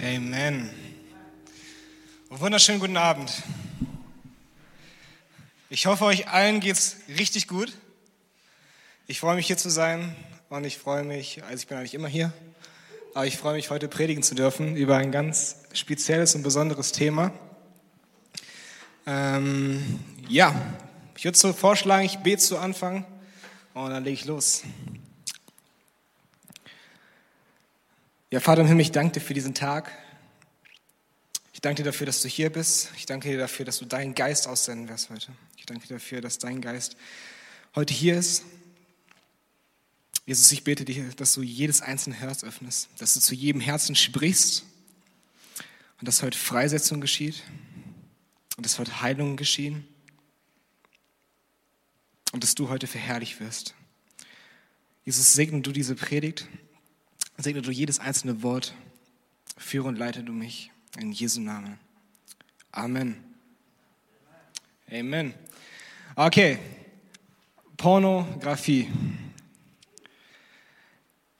Amen. Wunderschönen guten Abend. Ich hoffe, euch allen geht's richtig gut. Ich freue mich hier zu sein und ich freue mich, also ich bin eigentlich immer hier, aber ich freue mich heute predigen zu dürfen über ein ganz spezielles und besonderes Thema. Ähm, ja, ich würde so vorschlagen, ich bete zu Anfang und dann lege ich los. Ja, Vater im Himmel, ich danke dir für diesen Tag. Ich danke dir dafür, dass du hier bist. Ich danke dir dafür, dass du deinen Geist aussenden wirst heute. Ich danke dir dafür, dass dein Geist heute hier ist. Jesus, ich bete dir, dass du jedes einzelne Herz öffnest, dass du zu jedem Herzen sprichst und dass heute Freisetzung geschieht und dass heute Heilung geschehen und dass du heute verherrlicht wirst. Jesus, segne du diese Predigt Segne du jedes einzelne Wort. Führe und leite du mich in Jesu Namen. Amen. Amen. Okay. Pornografie.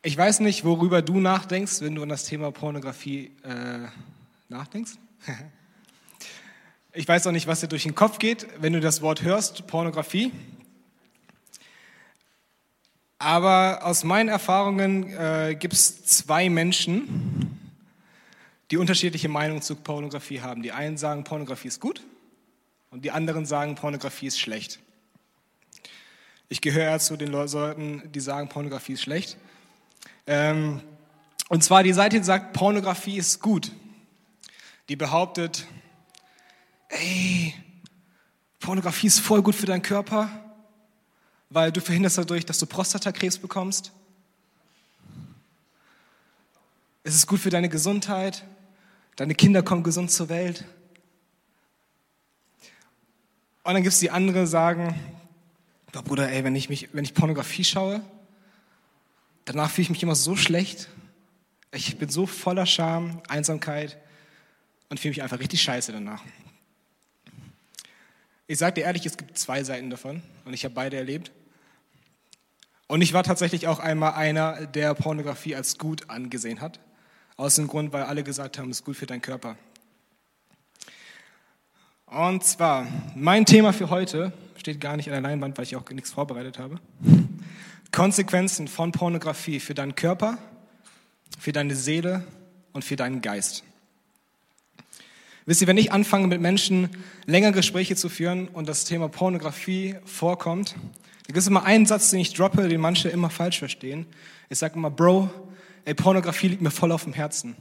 Ich weiß nicht, worüber du nachdenkst, wenn du an das Thema Pornografie äh, nachdenkst. ich weiß auch nicht, was dir durch den Kopf geht, wenn du das Wort hörst, Pornografie. Aber aus meinen Erfahrungen äh, gibt es zwei Menschen, die unterschiedliche Meinungen zu Pornografie haben. Die einen sagen, Pornografie ist gut und die anderen sagen, Pornografie ist schlecht. Ich gehöre zu den Leuten, die sagen, Pornografie ist schlecht. Ähm, und zwar die Seite, die sagt, Pornografie ist gut. Die behauptet, ey, Pornografie ist voll gut für deinen Körper weil du verhinderst dadurch, dass du Prostatakrebs bekommst. Es ist gut für deine Gesundheit. Deine Kinder kommen gesund zur Welt. Und dann gibt es die anderen, die sagen, oh Bruder, ey, wenn ich, mich, wenn ich Pornografie schaue, danach fühle ich mich immer so schlecht. Ich bin so voller Scham, Einsamkeit und fühle mich einfach richtig scheiße danach. Ich sage dir ehrlich, es gibt zwei Seiten davon und ich habe beide erlebt. Und ich war tatsächlich auch einmal einer, der Pornografie als gut angesehen hat. Aus dem Grund, weil alle gesagt haben, es ist gut für deinen Körper. Und zwar, mein Thema für heute steht gar nicht an der Leinwand, weil ich auch nichts vorbereitet habe. Konsequenzen von Pornografie für deinen Körper, für deine Seele und für deinen Geist. Wisst ihr, wenn ich anfange mit Menschen länger Gespräche zu führen und das Thema Pornografie vorkommt, da gibt es immer einen Satz, den ich droppe, den manche immer falsch verstehen. Ich sage immer, Bro, ey, Pornografie liegt mir voll auf dem Herzen.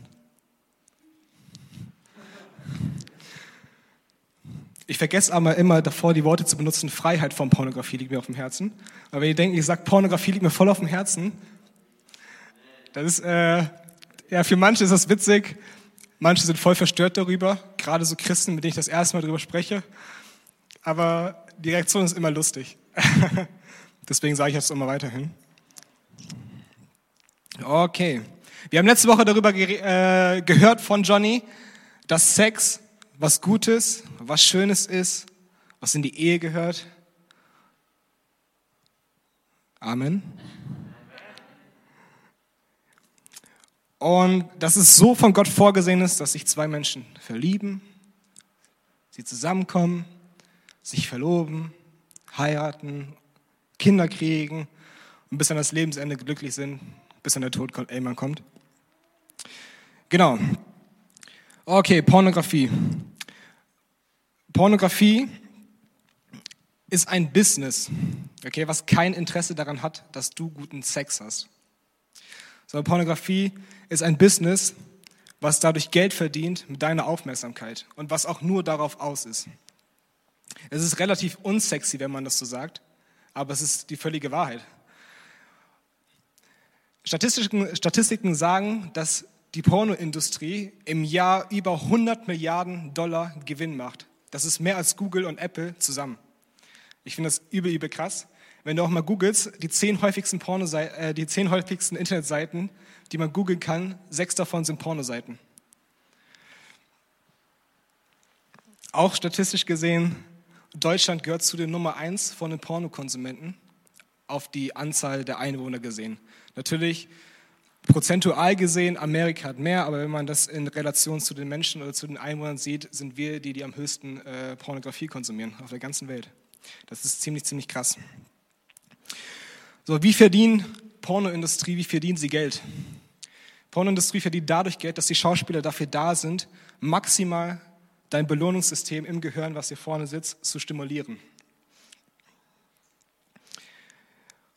Ich vergesse aber immer davor, die Worte zu benutzen, Freiheit von Pornografie liegt mir auf dem Herzen. Aber wenn ihr denkt, ich sage, Pornografie liegt mir voll auf dem Herzen, das ist, äh, ja, für manche ist das witzig, manche sind voll verstört darüber, gerade so Christen, mit denen ich das erste Mal darüber spreche. Aber die Reaktion ist immer lustig. Deswegen sage ich jetzt immer weiterhin. Okay. Wir haben letzte Woche darüber äh, gehört von Johnny, dass Sex was Gutes, was Schönes ist, was in die Ehe gehört. Amen. Und dass es so von Gott vorgesehen ist, dass sich zwei Menschen verlieben, sie zusammenkommen, sich verloben, heiraten, Kinder kriegen und bis an das Lebensende glücklich sind, bis an der Tod irgendwann kommt. Genau. Okay, Pornografie. Pornografie ist ein Business, okay, was kein Interesse daran hat, dass du guten Sex hast. Sondern Pornografie ist ein Business, was dadurch Geld verdient mit deiner Aufmerksamkeit und was auch nur darauf aus ist. Es ist relativ unsexy, wenn man das so sagt, aber es ist die völlige Wahrheit. Statistiken, Statistiken sagen, dass die Pornoindustrie im Jahr über 100 Milliarden Dollar Gewinn macht. Das ist mehr als Google und Apple zusammen. Ich finde das übel, übel krass. Wenn du auch mal googelst, die zehn häufigsten, äh, die zehn häufigsten Internetseiten, die man googeln kann, sechs davon sind Pornoseiten. Auch statistisch gesehen Deutschland gehört zu den Nummer eins von den Pornokonsumenten auf die Anzahl der Einwohner gesehen. Natürlich, prozentual gesehen, Amerika hat mehr, aber wenn man das in Relation zu den Menschen oder zu den Einwohnern sieht, sind wir die, die am höchsten äh, Pornografie konsumieren auf der ganzen Welt. Das ist ziemlich, ziemlich krass. So, wie verdienen Pornoindustrie, wie verdienen sie Geld? Pornoindustrie verdient dadurch Geld, dass die Schauspieler dafür da sind, maximal dein Belohnungssystem im Gehirn, was hier vorne sitzt, zu stimulieren.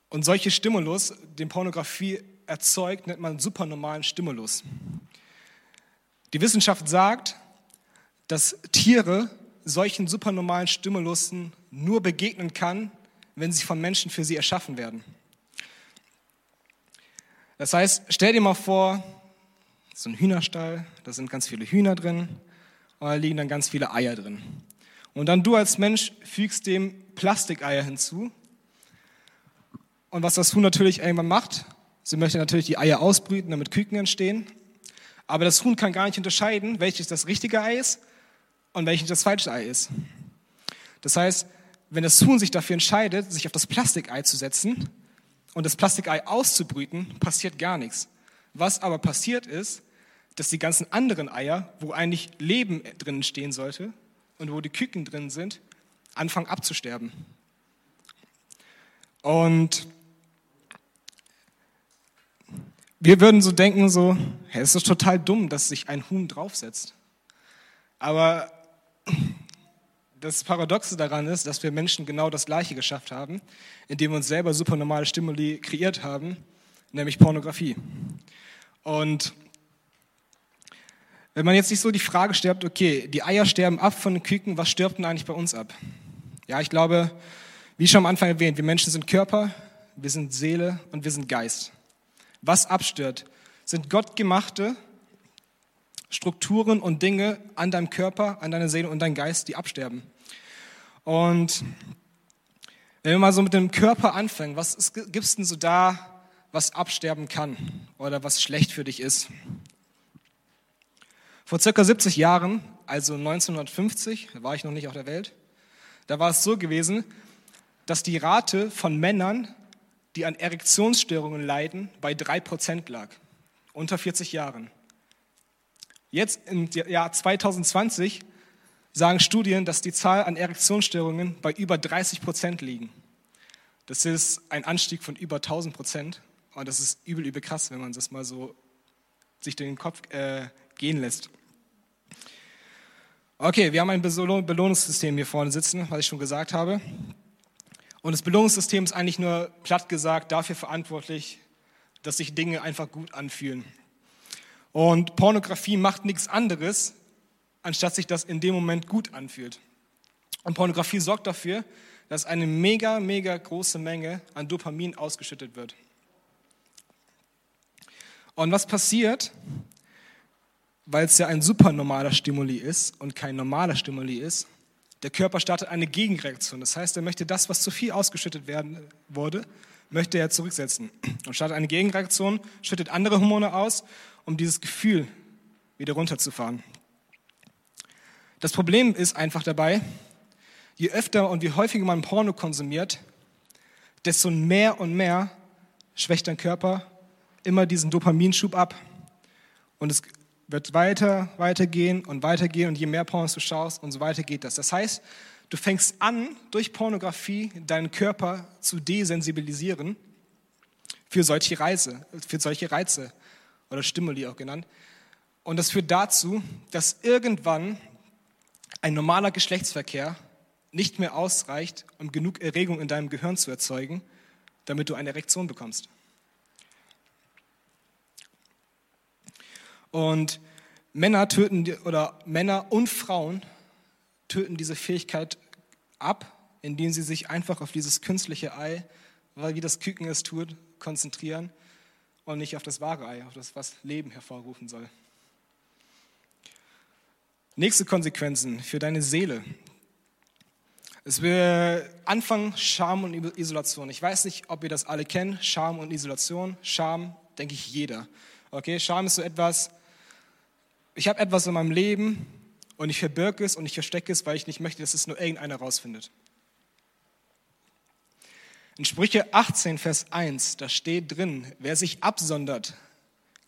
Und solche Stimulus, den Pornografie erzeugt, nennt man supernormalen Stimulus. Die Wissenschaft sagt, dass Tiere solchen supernormalen Stimulussen nur begegnen kann, wenn sie von Menschen für sie erschaffen werden. Das heißt, stell dir mal vor, so ein Hühnerstall, da sind ganz viele Hühner drin und da liegen dann ganz viele Eier drin. Und dann du als Mensch fügst dem Plastikeier hinzu. Und was das Huhn natürlich irgendwann macht, sie möchte natürlich die Eier ausbrüten, damit Küken entstehen. Aber das Huhn kann gar nicht unterscheiden, welches das richtige Ei ist und welches das falsche Ei ist. Das heißt, wenn das Huhn sich dafür entscheidet, sich auf das Plastikei zu setzen und das Plastikei auszubrüten, passiert gar nichts. Was aber passiert ist, dass die ganzen anderen Eier, wo eigentlich Leben drin stehen sollte und wo die Küken drin sind, anfangen abzusterben. Und wir würden so denken, so, hey, es ist total dumm, dass sich ein Huhn draufsetzt. Aber das Paradoxe daran ist, dass wir Menschen genau das Gleiche geschafft haben, indem wir uns selber supernormale Stimuli kreiert haben, nämlich Pornografie. Und wenn man jetzt nicht so die Frage stellt, okay, die Eier sterben ab von den Küken, was stirbt denn eigentlich bei uns ab? Ja, ich glaube, wie schon am Anfang erwähnt, wir Menschen sind Körper, wir sind Seele und wir sind Geist. Was abstört, sind gottgemachte Strukturen und Dinge an deinem Körper, an deiner Seele und deinem Geist, die absterben. Und wenn wir mal so mit dem Körper anfangen, was gibt es denn so da, was absterben kann oder was schlecht für dich ist? Vor circa 70 Jahren, also 1950, da war ich noch nicht auf der Welt, da war es so gewesen, dass die Rate von Männern, die an Erektionsstörungen leiden, bei 3% lag, unter 40 Jahren. Jetzt im Jahr 2020 sagen Studien, dass die Zahl an Erektionsstörungen bei über 30 Prozent liegen. Das ist ein Anstieg von über 1000 Prozent. Und das ist übel, übel krass, wenn man das mal so sich den Kopf äh, gehen lässt. Okay, wir haben ein Belohnungssystem hier vorne sitzen, was ich schon gesagt habe. Und das Belohnungssystem ist eigentlich nur platt gesagt dafür verantwortlich, dass sich Dinge einfach gut anfühlen. Und Pornografie macht nichts anderes, anstatt sich das in dem Moment gut anfühlt. Und Pornografie sorgt dafür, dass eine mega, mega große Menge an Dopamin ausgeschüttet wird. Und was passiert, weil es ja ein supernormaler Stimuli ist und kein normaler Stimuli ist, der Körper startet eine Gegenreaktion. Das heißt, er möchte das, was zu viel ausgeschüttet werden wurde, möchte er zurücksetzen und startet eine Gegenreaktion, schüttet andere Hormone aus, um dieses Gefühl wieder runterzufahren. Das Problem ist einfach dabei, je öfter und je häufiger man Porno konsumiert, desto mehr und mehr schwächt dein Körper immer diesen Dopaminschub ab. Und es wird weiter, weitergehen und weitergehen und je mehr Pornos du schaust und so weiter geht das. Das heißt, du fängst an, durch Pornografie deinen Körper zu desensibilisieren für solche Reize, für solche Reize oder Stimuli auch genannt. Und das führt dazu, dass irgendwann ein normaler Geschlechtsverkehr nicht mehr ausreicht, um genug Erregung in deinem Gehirn zu erzeugen, damit du eine Erektion bekommst. Und Männer töten oder Männer und Frauen töten diese Fähigkeit ab, indem sie sich einfach auf dieses künstliche Ei, weil wie das Küken es tut, konzentrieren und nicht auf das wahre Ei, auf das, was Leben hervorrufen soll. Nächste Konsequenzen für deine Seele. Es wird Anfang Scham und Isolation. Ich weiß nicht, ob ihr das alle kennt, Scham und Isolation. Scham, denke ich, jeder. Okay, Scham ist so etwas, ich habe etwas in meinem Leben und ich verbirge es und ich verstecke es, weil ich nicht möchte, dass es nur irgendeiner rausfindet. In Sprüche 18, Vers 1, da steht drin, wer sich absondert,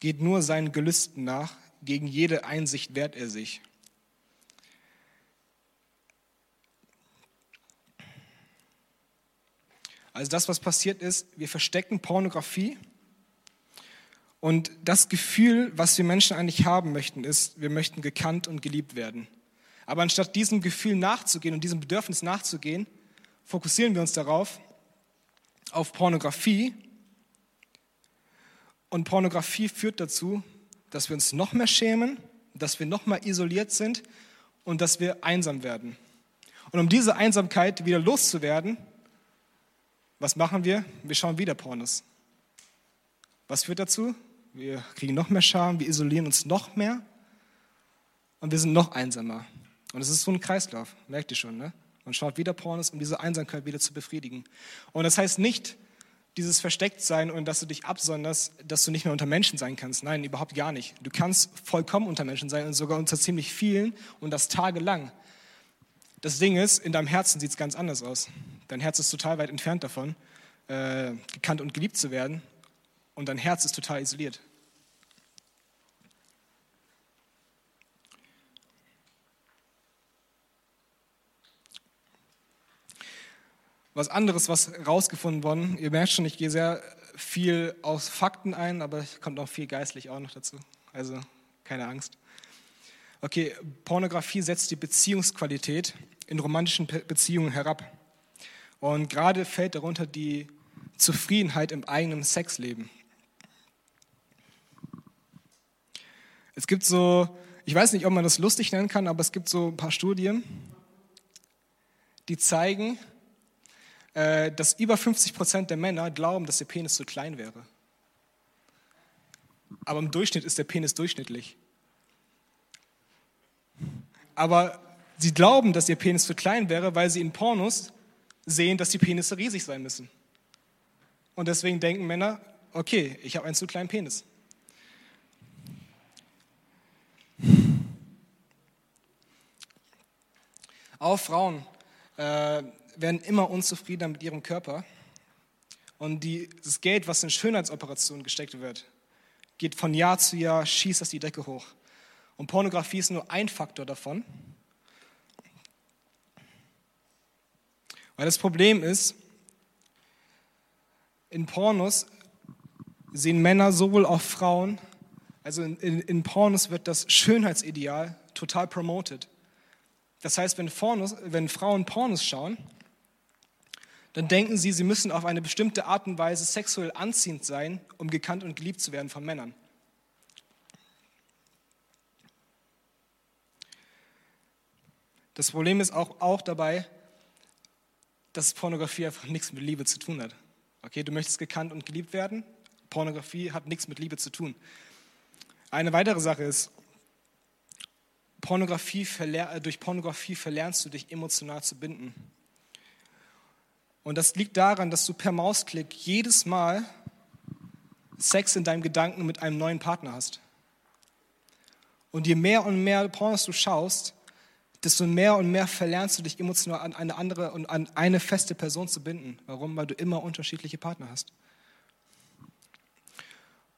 geht nur seinen Gelüsten nach, gegen jede Einsicht wehrt er sich. Also das, was passiert ist, wir verstecken Pornografie und das Gefühl, was wir Menschen eigentlich haben möchten, ist, wir möchten gekannt und geliebt werden. Aber anstatt diesem Gefühl nachzugehen und diesem Bedürfnis nachzugehen, fokussieren wir uns darauf, auf Pornografie. Und Pornografie führt dazu, dass wir uns noch mehr schämen, dass wir noch mehr isoliert sind und dass wir einsam werden. Und um diese Einsamkeit wieder loszuwerden, was machen wir? Wir schauen wieder Pornos. Was führt dazu? Wir kriegen noch mehr Scham, wir isolieren uns noch mehr und wir sind noch einsamer. Und es ist so ein Kreislauf, merkt ihr schon, ne? Man schaut wieder Pornos, um diese Einsamkeit wieder zu befriedigen. Und das heißt nicht, dieses Verstecktsein und dass du dich absonderst, dass du nicht mehr unter Menschen sein kannst. Nein, überhaupt gar nicht. Du kannst vollkommen unter Menschen sein und sogar unter ziemlich vielen und das tagelang. Das Ding ist, in deinem Herzen sieht es ganz anders aus. Dein Herz ist total weit entfernt davon, äh, gekannt und geliebt zu werden. Und dein Herz ist total isoliert. Was anderes, was rausgefunden worden, ihr merkt schon, ich gehe sehr viel aus Fakten ein, aber es kommt auch viel geistlich auch noch dazu. Also keine Angst. Okay, Pornografie setzt die Beziehungsqualität in romantischen Beziehungen herab. Und gerade fällt darunter die Zufriedenheit im eigenen Sexleben. Es gibt so, ich weiß nicht, ob man das lustig nennen kann, aber es gibt so ein paar Studien, die zeigen, äh, dass über 50 Prozent der Männer glauben, dass der Penis zu klein wäre. Aber im Durchschnitt ist der Penis durchschnittlich. Aber sie glauben, dass ihr Penis zu klein wäre, weil sie in Pornos sehen, dass die Penisse riesig sein müssen. Und deswegen denken Männer, okay, ich habe einen zu kleinen Penis. Auch Frauen äh, werden immer unzufriedener mit ihrem Körper. Und die, das Geld, was in Schönheitsoperationen gesteckt wird, geht von Jahr zu Jahr, schießt das die Decke hoch. Und Pornografie ist nur ein Faktor davon. Weil das Problem ist, in Pornos sehen Männer sowohl auch Frauen, also in, in, in Pornos wird das Schönheitsideal total promoted. Das heißt, wenn, Pornos, wenn Frauen Pornos schauen, dann denken sie, sie müssen auf eine bestimmte Art und Weise sexuell anziehend sein, um gekannt und geliebt zu werden von Männern. Das Problem ist auch, auch dabei, dass Pornografie einfach nichts mit Liebe zu tun hat. Okay, du möchtest gekannt und geliebt werden. Pornografie hat nichts mit Liebe zu tun. Eine weitere Sache ist, Pornografie äh, durch Pornografie verlernst du dich emotional zu binden. Und das liegt daran, dass du per Mausklick jedes Mal Sex in deinem Gedanken mit einem neuen Partner hast. Und je mehr und mehr Pornos du schaust, desto mehr und mehr verlernst du dich emotional an eine andere und an eine feste Person zu binden. Warum? Weil du immer unterschiedliche Partner hast.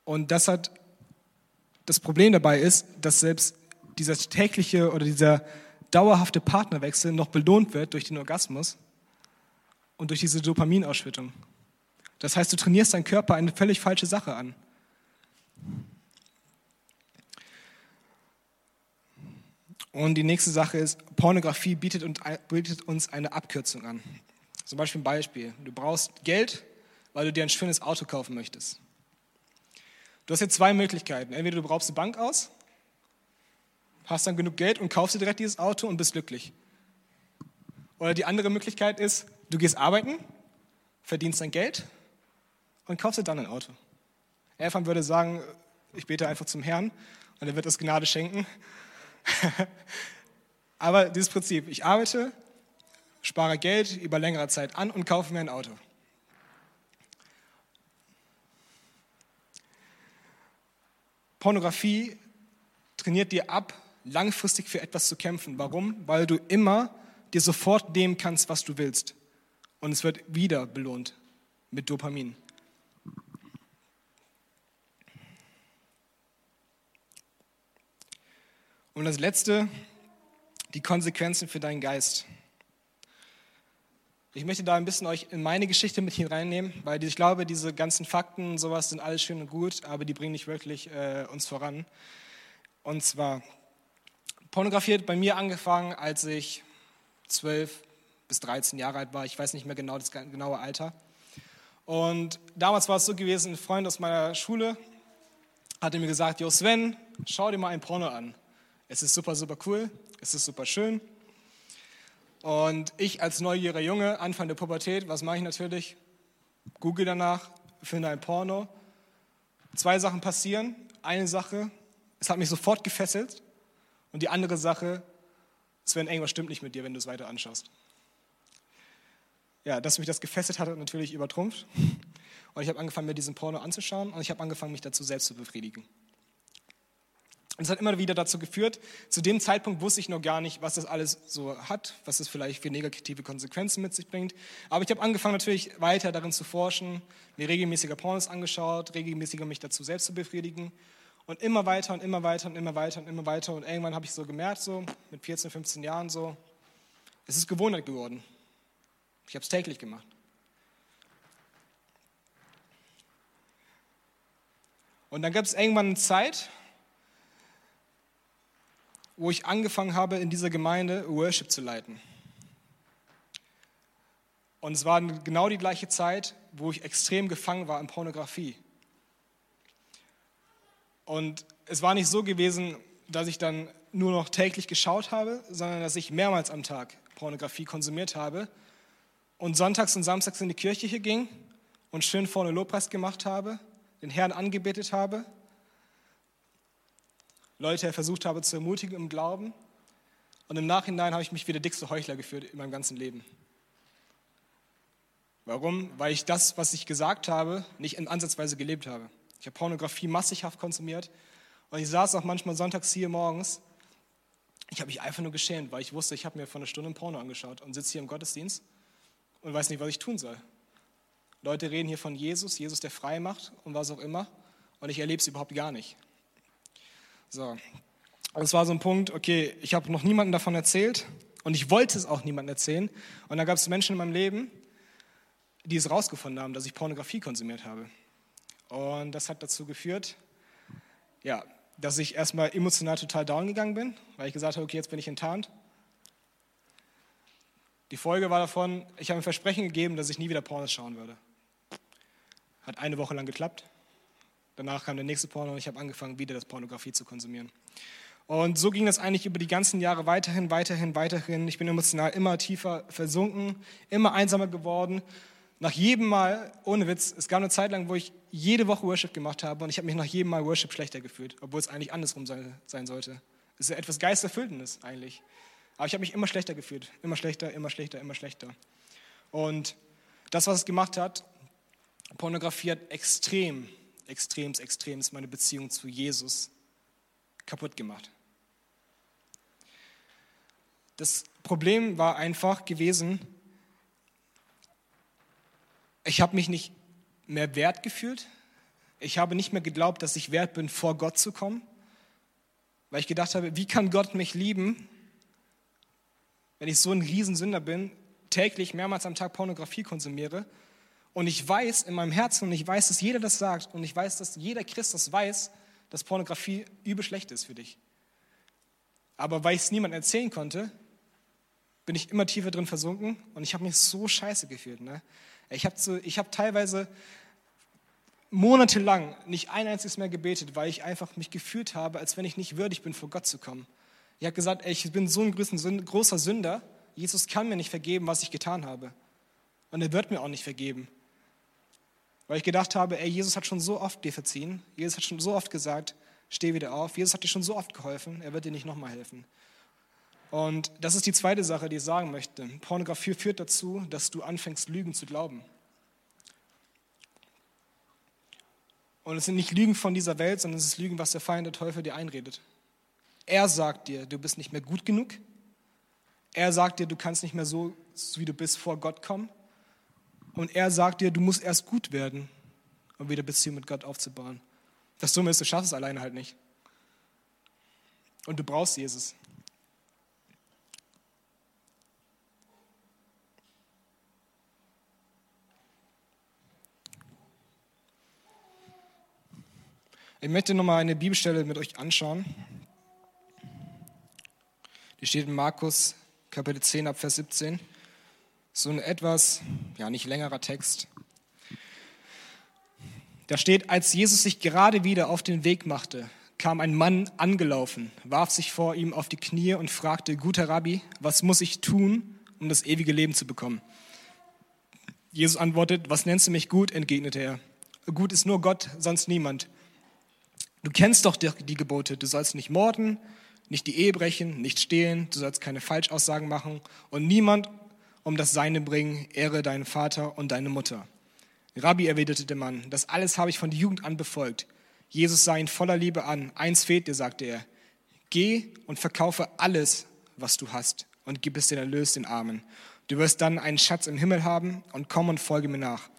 Und das hat das Problem dabei ist, dass selbst dieser tägliche oder dieser dauerhafte Partnerwechsel noch belohnt wird durch den Orgasmus und durch diese Dopaminausschüttung. Das heißt, du trainierst deinen Körper eine völlig falsche Sache an. Und die nächste Sache ist, Pornografie bietet, uns eine Abkürzung an. Zum Beispiel ein Beispiel. Du brauchst Geld, weil du dir ein schönes Auto kaufen möchtest. Du hast jetzt zwei Möglichkeiten. Entweder du brauchst eine Bank aus, hast dann genug Geld und kaufst dir direkt dieses Auto und bist glücklich. Oder die andere Möglichkeit ist, du gehst arbeiten, verdienst dein Geld und kaufst dir dann ein Auto. Erfan würde sagen, ich bete einfach zum Herrn und er wird uns Gnade schenken Aber dieses Prinzip, ich arbeite, spare Geld über längere Zeit an und kaufe mir ein Auto. Pornografie trainiert dir ab, langfristig für etwas zu kämpfen. Warum? Weil du immer dir sofort nehmen kannst, was du willst. Und es wird wieder belohnt mit Dopamin. Und das Letzte, die Konsequenzen für deinen Geist. Ich möchte da ein bisschen euch in meine Geschichte mit hineinnehmen, weil ich glaube, diese ganzen Fakten und sowas sind alles schön und gut, aber die bringen nicht wirklich äh, uns voran. Und zwar, Pornografie hat bei mir angefangen, als ich 12 bis 13 Jahre alt war. Ich weiß nicht mehr genau das genaue Alter. Und damals war es so gewesen, ein Freund aus meiner Schule hatte mir gesagt, Jo Sven, schau dir mal ein Porno an. Es ist super, super cool, es ist super schön. Und ich als neugieriger Junge, Anfang der Pubertät, was mache ich natürlich? Google danach, finde ein Porno. Zwei Sachen passieren. Eine Sache, es hat mich sofort gefesselt. Und die andere Sache, Sven, irgendwas stimmt nicht mit dir, wenn du es weiter anschaust ja, dass mich das gefesselt hat, natürlich übertrumpft. Und ich habe angefangen, mir diesen Porno anzuschauen und ich habe angefangen, mich dazu selbst zu befriedigen. Und es hat immer wieder dazu geführt, zu dem Zeitpunkt wusste ich noch gar nicht, was das alles so hat, was es vielleicht für negative Konsequenzen mit sich bringt. Aber ich habe angefangen natürlich weiter darin zu forschen, mir regelmäßiger Pornos angeschaut, regelmäßiger mich dazu selbst zu befriedigen und immer weiter und immer weiter und immer weiter und immer weiter. Und irgendwann habe ich so gemerkt, so mit 14, 15 Jahren so, es ist Gewohnheit geworden. Ich habe es täglich gemacht. Und dann gab es irgendwann eine Zeit, wo ich angefangen habe, in dieser Gemeinde Worship zu leiten. Und es war genau die gleiche Zeit, wo ich extrem gefangen war in Pornografie. Und es war nicht so gewesen, dass ich dann nur noch täglich geschaut habe, sondern dass ich mehrmals am Tag Pornografie konsumiert habe und sonntags und samstags in die Kirche hier ging und schön vorne Lobpreis gemacht habe, den Herrn angebetet habe, Leute versucht habe zu ermutigen im Glauben und im Nachhinein habe ich mich wie der dickste Heuchler geführt in meinem ganzen Leben. Warum? Weil ich das, was ich gesagt habe, nicht in Ansatzweise gelebt habe. Ich habe Pornografie massighaft konsumiert und ich saß auch manchmal sonntags hier morgens. Ich habe mich einfach nur geschämt, weil ich wusste, ich habe mir vor einer Stunde ein Porno angeschaut und sitze hier im Gottesdienst und weiß nicht, was ich tun soll. Leute reden hier von Jesus, Jesus, der frei macht und was auch immer. Und ich erlebe es überhaupt gar nicht. So. Und es war so ein Punkt, okay, ich habe noch niemandem davon erzählt und ich wollte es auch niemandem erzählen. Und dann gab es Menschen in meinem Leben, die es rausgefunden haben, dass ich Pornografie konsumiert habe. Und das hat dazu geführt, ja, dass ich erstmal emotional total down gegangen bin, weil ich gesagt habe, okay, jetzt bin ich enttarnt. Die Folge war davon, ich habe ein Versprechen gegeben, dass ich nie wieder Pornos schauen würde. Hat eine Woche lang geklappt. Danach kam der nächste Porno und ich habe angefangen, wieder das Pornografie zu konsumieren. Und so ging das eigentlich über die ganzen Jahre weiterhin, weiterhin, weiterhin. Ich bin emotional immer tiefer versunken, immer einsamer geworden. Nach jedem Mal, ohne Witz, es gab eine Zeit lang, wo ich jede Woche Worship gemacht habe und ich habe mich nach jedem Mal Worship schlechter gefühlt, obwohl es eigentlich andersrum sein, sollte. Es ist etwas Geisterfüllendes eigentlich. Aber ich habe mich immer schlechter gefühlt. Immer schlechter, immer schlechter, immer schlechter. Und das, was es gemacht hat, Pornografie hat extrem, extrem, extrem meine Beziehung zu Jesus kaputt gemacht. Das Problem war einfach gewesen, ich habe mich nicht mehr wert gefühlt. Ich habe nicht mehr geglaubt, dass ich wert bin, vor Gott zu kommen, weil ich gedacht habe, wie kann Gott mich lieben, wenn ich so ein Riesensünder bin, täglich mehrmals am Tag Pornografie konsumiere und ich weiß in meinem Herzen und ich weiß, dass jeder das sagt und ich weiß, dass jeder Christ das weiß, dass Pornografie übel schlecht ist für dich. Aber weil ich es niemandem erzählen konnte, bin ich immer tiefer drin versunken und ich habe mich so scheiße gefühlt. Ne? Ich habe hab teilweise monatelang nicht ein einziges mehr gebetet, weil ich einfach mich gefühlt habe, als wenn ich nicht würdig bin, vor Gott zu kommen. Ich habe gesagt, ey, ich bin so ein großer Sünder, Jesus kann mir nicht vergeben, was ich getan habe. Und er wird mir auch nicht vergeben. Weil ich gedacht habe, ey, Jesus hat schon so oft dir verziehen, Jesus hat schon so oft gesagt, steh wieder auf, Jesus hat dir schon so oft geholfen, er wird dir nicht nochmal helfen. Und das ist die zweite Sache, die ich sagen möchte. Pornografie führt dazu, dass du anfängst, Lügen zu glauben. Und es sind nicht Lügen von dieser Welt, sondern es ist Lügen, was der Feind, der Teufel dir einredet. Er sagt dir, du bist nicht mehr gut genug. Er sagt dir, du kannst nicht mehr so, wie du bist, vor Gott kommen. Und er sagt dir, du musst erst gut werden, um wieder Beziehung mit Gott aufzubauen. Das Dumme ist, du schaffst es alleine halt nicht. Und du brauchst Jesus. Ich möchte nochmal eine Bibelstelle mit euch anschauen. Die steht in Markus Kapitel 10 ab Vers 17. So ein etwas, ja nicht längerer Text. Da steht, als Jesus sich gerade wieder auf den Weg machte, kam ein Mann angelaufen, warf sich vor ihm auf die Knie und fragte, guter Rabbi, was muss ich tun, um das ewige Leben zu bekommen? Jesus antwortet, was nennst du mich gut? entgegnete er. Gut ist nur Gott, sonst niemand. Du kennst doch die Gebote, du sollst nicht morden, nicht die Ehe brechen, nicht stehlen, du sollst keine Falschaussagen machen und niemand um das Seine bringen, ehre deinen Vater und deine Mutter. Rabbi, erwiderte der Mann, das alles habe ich von der Jugend an befolgt. Jesus sah ihn voller Liebe an. Eins fehlt dir, sagte er. Geh und verkaufe alles, was du hast und gib es den Erlös den Armen. Du wirst dann einen Schatz im Himmel haben und komm und folge mir nach.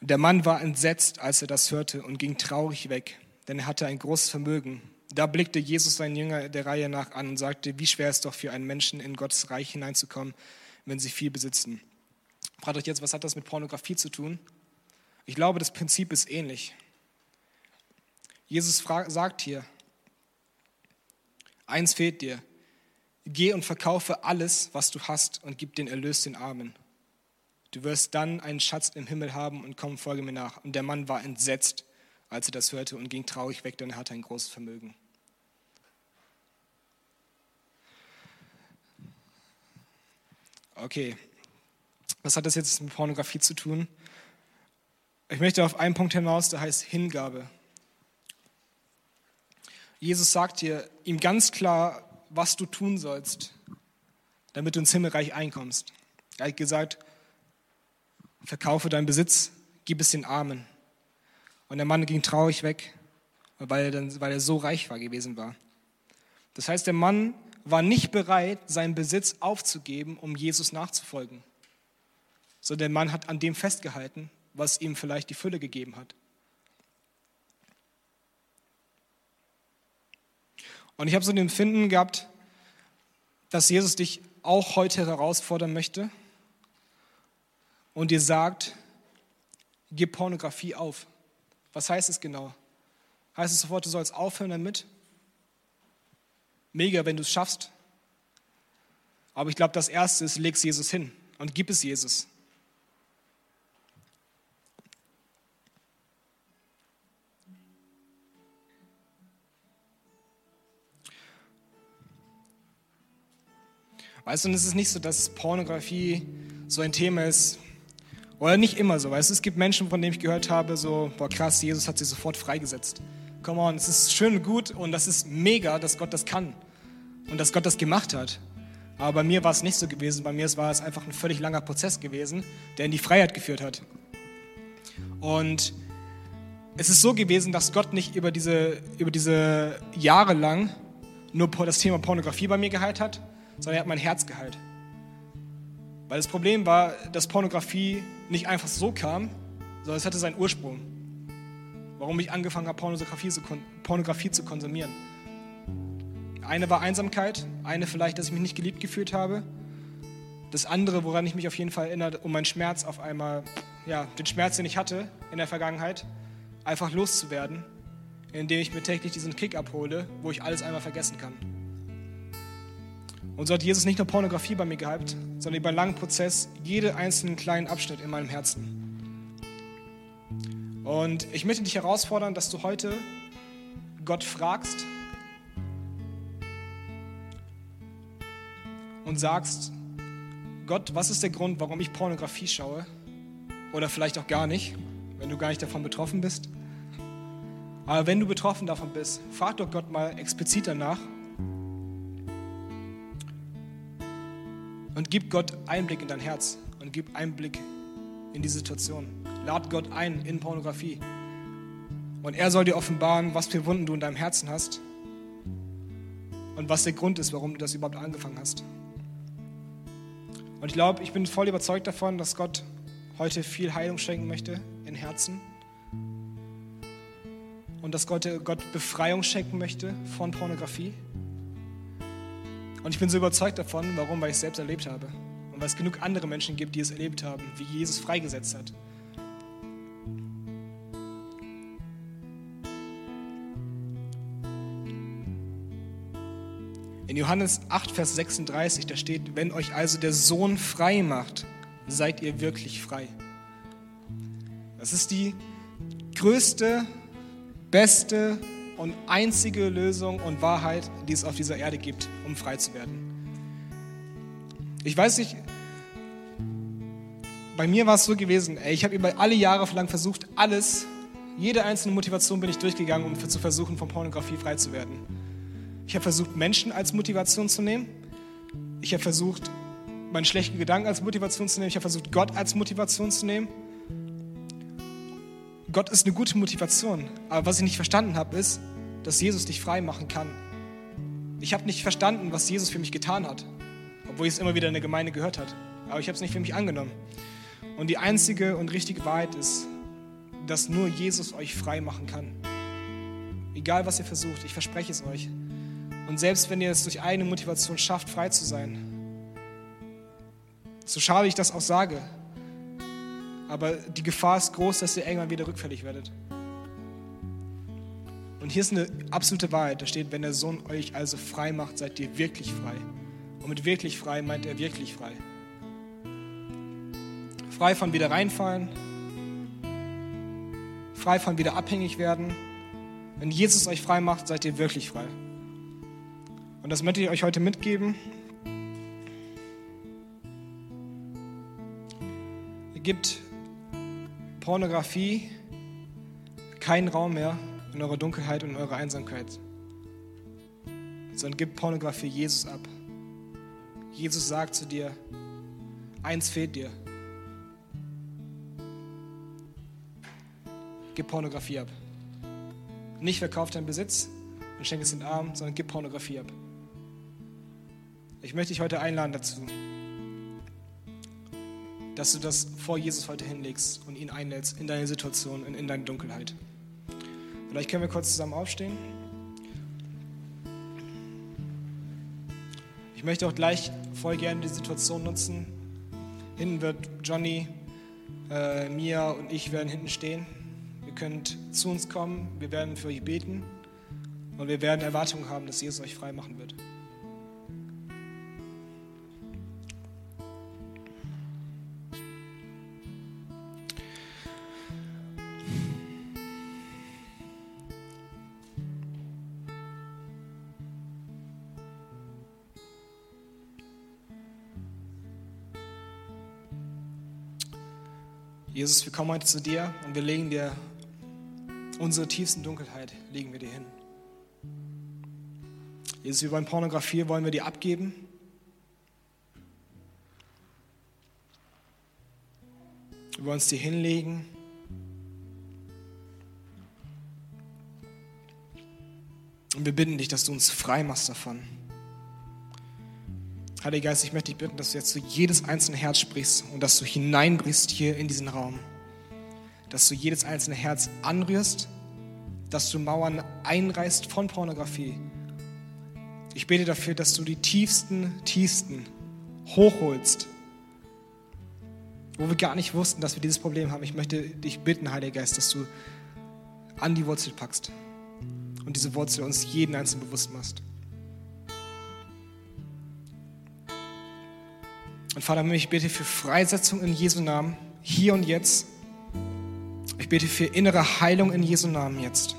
Der Mann war entsetzt, als er das hörte und ging traurig weg denn er hatte ein großes Vermögen. Da blickte Jesus seinen Jünger der Reihe nach an und sagte, wie schwer es doch für einen Menschen in Gottes Reich hineinzukommen, wenn sie viel besitzen. Fragt euch jetzt, was hat das mit Pornografie zu tun? Ich glaube, das Prinzip ist ähnlich. Jesus sagt hier, eins fehlt dir, geh und verkaufe alles, was du hast und gib den Erlös den Armen. Du wirst dann einen Schatz im Himmel haben und komm, folge mir nach. Und der Mann war entsetzt als er das hörte und ging traurig weg, denn er hatte ein großes Vermögen. Okay, was hat das jetzt mit Pornografie zu tun? Ich möchte auf einen Punkt hinaus, der heißt Hingabe. Jesus sagt dir ihm ganz klar, was du tun sollst, damit du ins Himmelreich einkommst. Er hat gesagt, verkaufe deinen Besitz, gib es den Armen. Und der Mann ging traurig weg, weil er, dann, weil er so reich war gewesen war. Das heißt, der Mann war nicht bereit, seinen Besitz aufzugeben, um Jesus nachzufolgen. So der Mann hat an dem festgehalten, was ihm vielleicht die Fülle gegeben hat. Und ich habe so ein Empfinden gehabt, dass Jesus dich auch heute herausfordern möchte und dir sagt, gib Pornografie auf. Was heißt es genau? Heißt es sofort, du sollst aufhören damit? Mega, wenn du es schaffst. Aber ich glaube, das Erste ist, leg es Jesus hin und gib es Jesus. Weißt du, und es ist nicht so, dass Pornografie so ein Thema ist, oder nicht immer so, weißt du, es gibt Menschen, von denen ich gehört habe, so, boah krass, Jesus hat sie sofort freigesetzt. Come on, es ist schön und gut und das ist mega, dass Gott das kann und dass Gott das gemacht hat. Aber bei mir war es nicht so gewesen. Bei mir war es einfach ein völlig langer Prozess gewesen, der in die Freiheit geführt hat. Und es ist so gewesen, dass Gott nicht über diese, über diese Jahre lang nur das Thema Pornografie bei mir geheilt hat, sondern er hat mein Herz geheilt. Weil das Problem war, dass Pornografie nicht einfach so kam, sondern es hatte seinen Ursprung. Warum ich angefangen habe, Pornografie zu, Pornografie zu konsumieren. Eine war Einsamkeit, eine vielleicht, dass ich mich nicht geliebt gefühlt habe. Das andere, woran ich mich auf jeden Fall erinnere, um meinen Schmerz auf einmal, ja, den Schmerz, den ich hatte in der Vergangenheit, einfach loszuwerden, indem ich mir täglich diesen Kick abhole, wo ich alles einmal vergessen kann. Und so hat Jesus nicht nur Pornografie bei mir gehabt, sondern über einen langen Prozess jeden einzelnen kleinen Abschnitt in meinem Herzen. Und ich möchte dich herausfordern, dass du heute Gott fragst und sagst, Gott, was ist der Grund, warum ich Pornografie schaue? Oder vielleicht auch gar nicht, wenn du gar nicht davon betroffen bist. Aber wenn du betroffen davon bist, frag doch Gott mal explizit danach Und gib Gott Einblick in dein Herz und gib Einblick in die Situation. Lad Gott ein in Pornografie. Und er soll dir offenbaren, was für Wunden du in deinem Herzen hast und was der Grund ist, warum du das überhaupt angefangen hast. Und ich glaube, ich bin voll überzeugt davon, dass Gott heute viel Heilung schenken möchte in Herzen. und dass Gott, Gott Befreiung schenken möchte von Pornografie. Und ich bin so überzeugt davon, warum? Weil ich es selbst erlebt habe. Und weil es genug andere Menschen gibt, die es erlebt haben, wie Jesus freigesetzt hat. In Johannes 8, Vers 36, da steht, wenn euch also der Sohn frei macht, seid ihr wirklich frei. Das ist die größte, beste und einzige Lösung und Wahrheit, die es auf dieser Erde gibt, um frei zu werden. Ich weiß nicht, bei mir war es so gewesen, ey, ich habe über alle Jahre lang versucht, alles, jede einzelne Motivation bin ich durchgegangen, um zu versuchen, von Pornografie frei zu werden. Ich habe versucht, Menschen als Motivation zu nehmen. Ich habe versucht, meinen schlechten Gedanken als Motivation zu nehmen. Ich habe versucht, Gott als Motivation zu nehmen. Gott ist eine gute Motivation. Aber was ich nicht verstanden habe, ist, dass Jesus dich frei machen kann. Ich habe nicht verstanden, was Jesus für mich getan hat, obwohl ich es immer wieder in der Gemeinde gehört hat. Aber ich habe es nicht für mich angenommen. Und die einzige und richtige Wahrheit ist, dass nur Jesus euch frei machen kann. Egal was ihr versucht, ich verspreche es euch. Und selbst wenn ihr es durch eigene Motivation schafft, frei zu sein, so schade ich das auch sage, aber die Gefahr ist groß, dass ihr irgendwann wieder rückfällig werdet. Und hier ist eine absolute Wahrheit. Da steht, wenn der Sohn euch also frei macht, seid ihr wirklich frei. Und mit wirklich frei meint er wirklich frei. Frei von wieder reinfallen, frei von wieder abhängig werden. Wenn Jesus euch frei macht, seid ihr wirklich frei. Und das möchte ich euch heute mitgeben. Ihr gebt Pornografie keinen Raum mehr in eurer Dunkelheit und in eurer Einsamkeit, sondern gib Pornografie Jesus ab. Jesus sagt zu dir, eins fehlt dir. Gib Pornografie ab. Nicht verkauf deinen Besitz und schenk es den Armen, sondern gib Pornografie ab. Ich möchte dich heute einladen dazu, dass du das vor Jesus heute hinlegst und ihn einlädst in deine Situation und in deine Dunkelheit. Vielleicht können wir kurz zusammen aufstehen. Ich möchte auch gleich voll gerne die Situation nutzen. Hinten wird Johnny, äh, Mia und ich werden hinten stehen. Ihr könnt zu uns kommen, wir werden für euch beten und wir werden Erwartungen haben, dass Jesus euch frei machen wird. Jesus, wir kommen heute zu dir und wir legen dir unsere tiefsten Dunkelheit, legen wir dir hin. Jesus, wir wollen Pornografie, wollen wir dir abgeben. Wir wollen es dir hinlegen. Und wir bitten dich, dass du uns frei machst davon. Heiliger Geist, ich möchte dich bitten, dass du jetzt zu jedes einzelne Herz sprichst und dass du hineinbrichst hier in diesen Raum. Dass du jedes einzelne Herz anrührst, dass du Mauern einreißt von Pornografie. Ich bete dafür, dass du die tiefsten, tiefsten hochholst, wo wir gar nicht wussten, dass wir dieses Problem haben. Ich möchte dich bitten, Heiliger Geist, dass du an die Wurzel packst und diese Wurzel uns jeden einzelnen bewusst machst. Und Vater, ich bete für Freisetzung in Jesu Namen, hier und jetzt. Ich bete für innere Heilung in Jesu Namen jetzt.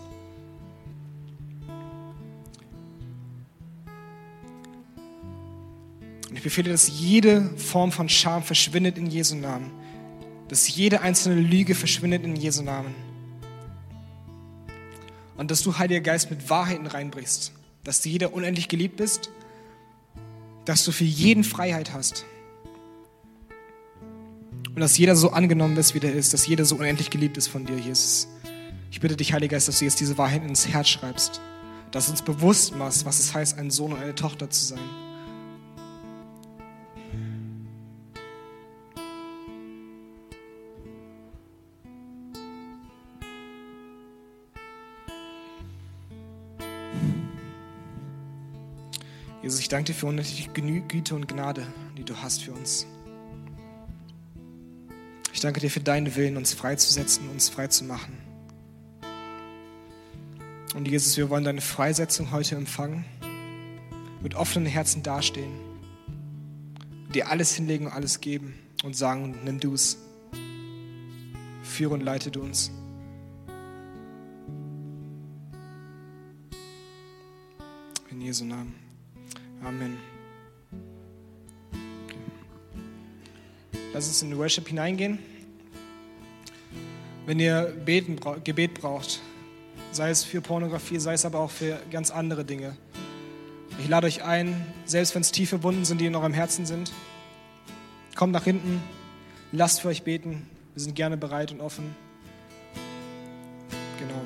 Und ich befehle, dass jede Form von Scham verschwindet in Jesu Namen. Dass jede einzelne Lüge verschwindet in Jesu Namen. Und dass du, Heiliger Geist, mit Wahrheiten reinbrichst. Dass du jeder unendlich geliebt bist. Dass du für jeden Freiheit hast. Und dass jeder so angenommen ist, wie der ist, dass jeder so unendlich geliebt ist von dir, Jesus. Ich bitte dich, Heiliger Geist, dass du jetzt diese Wahrheit ins Herz schreibst, dass du uns bewusst machst, was es heißt, ein Sohn und eine Tochter zu sein. Jesus, ich danke dir für unendliche Güte und Gnade, die du hast für uns. Ich danke dir für deinen Willen, uns freizusetzen, uns frei zu machen. Und Jesus, wir wollen deine Freisetzung heute empfangen, mit offenen Herzen dastehen, dir alles hinlegen und alles geben und sagen, nimm du es, führe und leite du uns. In Jesu Namen. Amen. Lass uns in den Worship hineingehen. Wenn ihr Beten, Gebet braucht, sei es für Pornografie, sei es aber auch für ganz andere Dinge. Ich lade euch ein, selbst wenn es tiefe Wunden sind, die in eurem Herzen sind, kommt nach hinten, lasst für euch beten. Wir sind gerne bereit und offen. Genau.